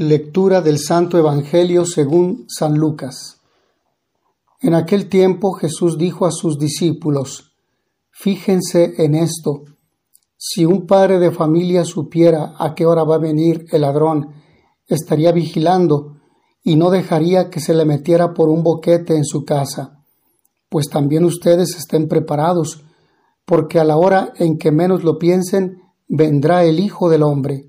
Lectura del Santo Evangelio según San Lucas. En aquel tiempo Jesús dijo a sus discípulos, Fíjense en esto, si un padre de familia supiera a qué hora va a venir el ladrón, estaría vigilando y no dejaría que se le metiera por un boquete en su casa. Pues también ustedes estén preparados, porque a la hora en que menos lo piensen, vendrá el Hijo del Hombre.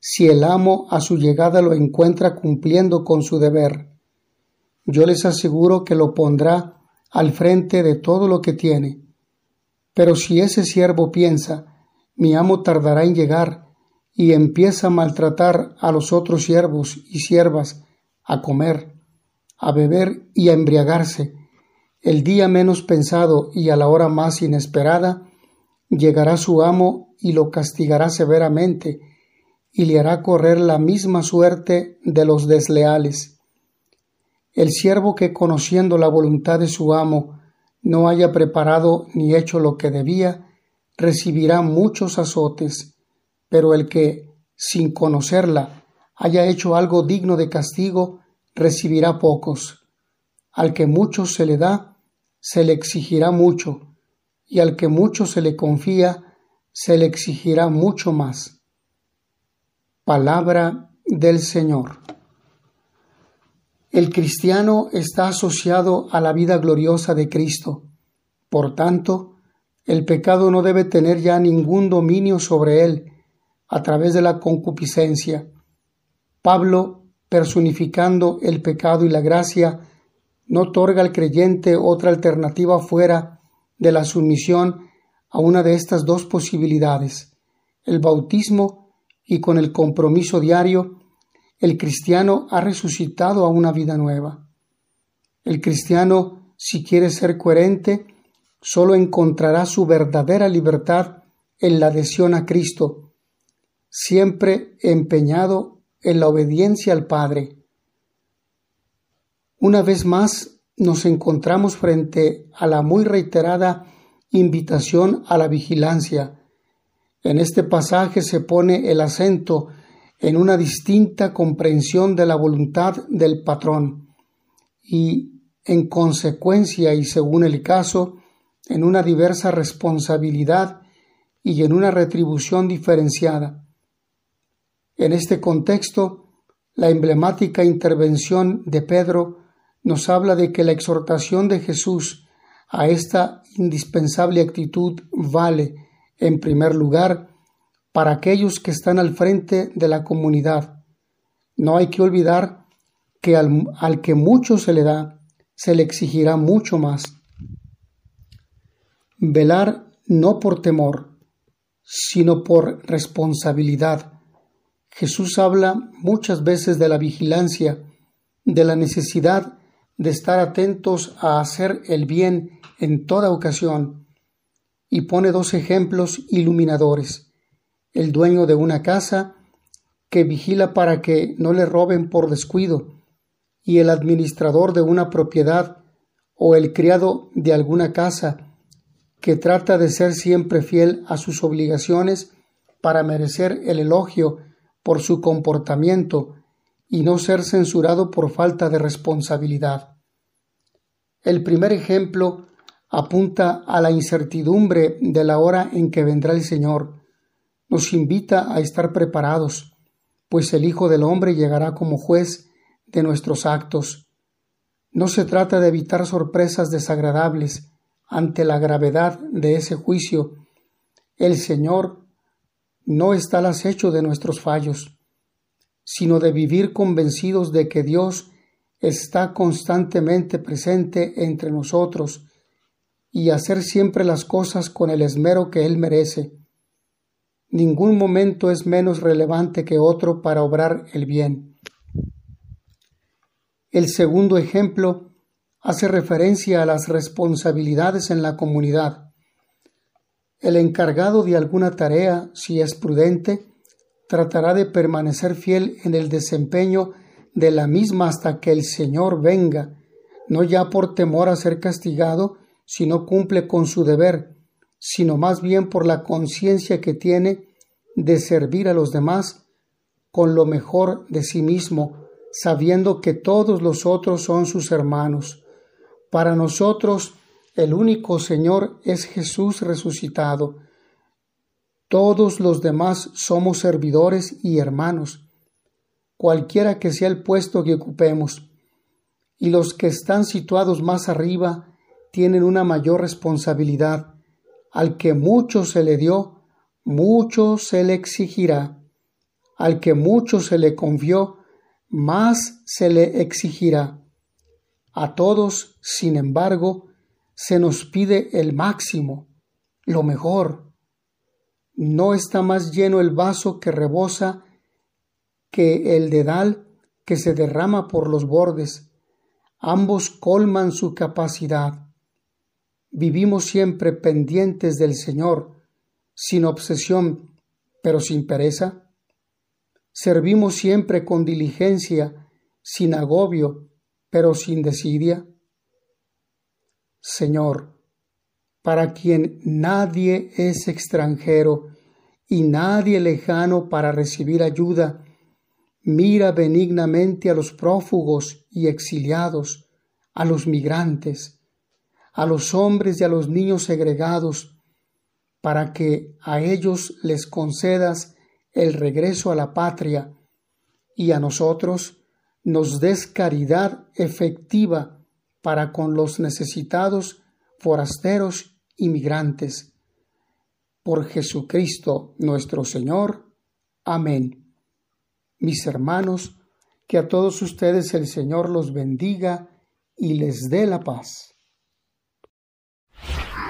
si el amo a su llegada lo encuentra cumpliendo con su deber. Yo les aseguro que lo pondrá al frente de todo lo que tiene. Pero si ese siervo piensa, mi amo tardará en llegar, y empieza a maltratar a los otros siervos y siervas, a comer, a beber y a embriagarse, el día menos pensado y a la hora más inesperada, llegará su amo y lo castigará severamente, y le hará correr la misma suerte de los desleales. El siervo que conociendo la voluntad de su amo no haya preparado ni hecho lo que debía, recibirá muchos azotes, pero el que, sin conocerla, haya hecho algo digno de castigo, recibirá pocos. Al que mucho se le da, se le exigirá mucho, y al que mucho se le confía, se le exigirá mucho más. Palabra del Señor. El cristiano está asociado a la vida gloriosa de Cristo. Por tanto, el pecado no debe tener ya ningún dominio sobre él a través de la concupiscencia. Pablo, personificando el pecado y la gracia, no otorga al creyente otra alternativa fuera de la sumisión a una de estas dos posibilidades, el bautismo y con el compromiso diario, el cristiano ha resucitado a una vida nueva. El cristiano, si quiere ser coherente, solo encontrará su verdadera libertad en la adhesión a Cristo, siempre empeñado en la obediencia al Padre. Una vez más nos encontramos frente a la muy reiterada invitación a la vigilancia, en este pasaje se pone el acento en una distinta comprensión de la voluntad del patrón y, en consecuencia y según el caso, en una diversa responsabilidad y en una retribución diferenciada. En este contexto, la emblemática intervención de Pedro nos habla de que la exhortación de Jesús a esta indispensable actitud vale en primer lugar, para aquellos que están al frente de la comunidad. No hay que olvidar que al, que mucho se le da, se le exigirá mucho más. Velar no por temor, sino por responsabilidad. Jesús habla muchas veces de la vigilancia, de la necesidad de estar atentos a hacer el bien en toda ocasión, y pone dos ejemplos iluminadores. El dueño de una casa que vigila para que no le roben por descuido y el administrador de una propiedad o el criado de alguna casa que trata de ser siempre fiel a sus obligaciones para merecer el elogio por su comportamiento y no ser censurado por falta de responsabilidad. El primer ejemplo apunta a la incertidumbre de la hora en que vendrá el Señor. Nos invita a estar preparados, pues el Hijo del Hombre llegará como juez de nuestros actos. No se trata de evitar sorpresas desagradables ante la gravedad de ese juicio. El Señor no está al acecho de nuestros fallos, sino de vivir convencidos de que Dios está constantemente presente entre nosotros y hacer siempre las cosas con el esmero que Él merece. Ningún momento es menos relevante que otro para obrar el bien. El segundo ejemplo hace referencia a las responsabilidades en la comunidad. El encargado de alguna tarea, si es prudente, tratará de permanecer fiel en el desempeño de la misma hasta que el Señor venga, no ya por temor a ser castigado, si no cumple con su deber, sino más bien por la conciencia que tiene de servir a los demás con lo mejor de sí mismo, sabiendo que todos los otros son sus hermanos. Para nosotros el único Señor es Jesús resucitado. Todos los demás somos servidores y hermanos, cualquiera que sea el puesto que ocupemos, y los que están situados más arriba tienen una mayor responsabilidad. Al que mucho se le dio, mucho se le exigirá. Al que mucho se le confió, más se le exigirá. A todos, sin embargo, se nos pide el máximo, lo mejor. No está más lleno el vaso que rebosa que el dedal que se derrama por los bordes. Ambos colman su capacidad. Vivimos siempre pendientes del Señor, sin obsesión, pero sin pereza. Servimos siempre con diligencia, sin agobio, pero sin desidia. Señor, para quien nadie es extranjero y nadie lejano para recibir ayuda, mira benignamente a los prófugos y exiliados, a los migrantes, a los hombres y a los niños segregados, para que a ellos les concedas el regreso a la patria y a nosotros nos des caridad efectiva para con los necesitados, forasteros y migrantes. Por Jesucristo nuestro Señor. Amén. Mis hermanos, que a todos ustedes el Señor los bendiga y les dé la paz. Yeah.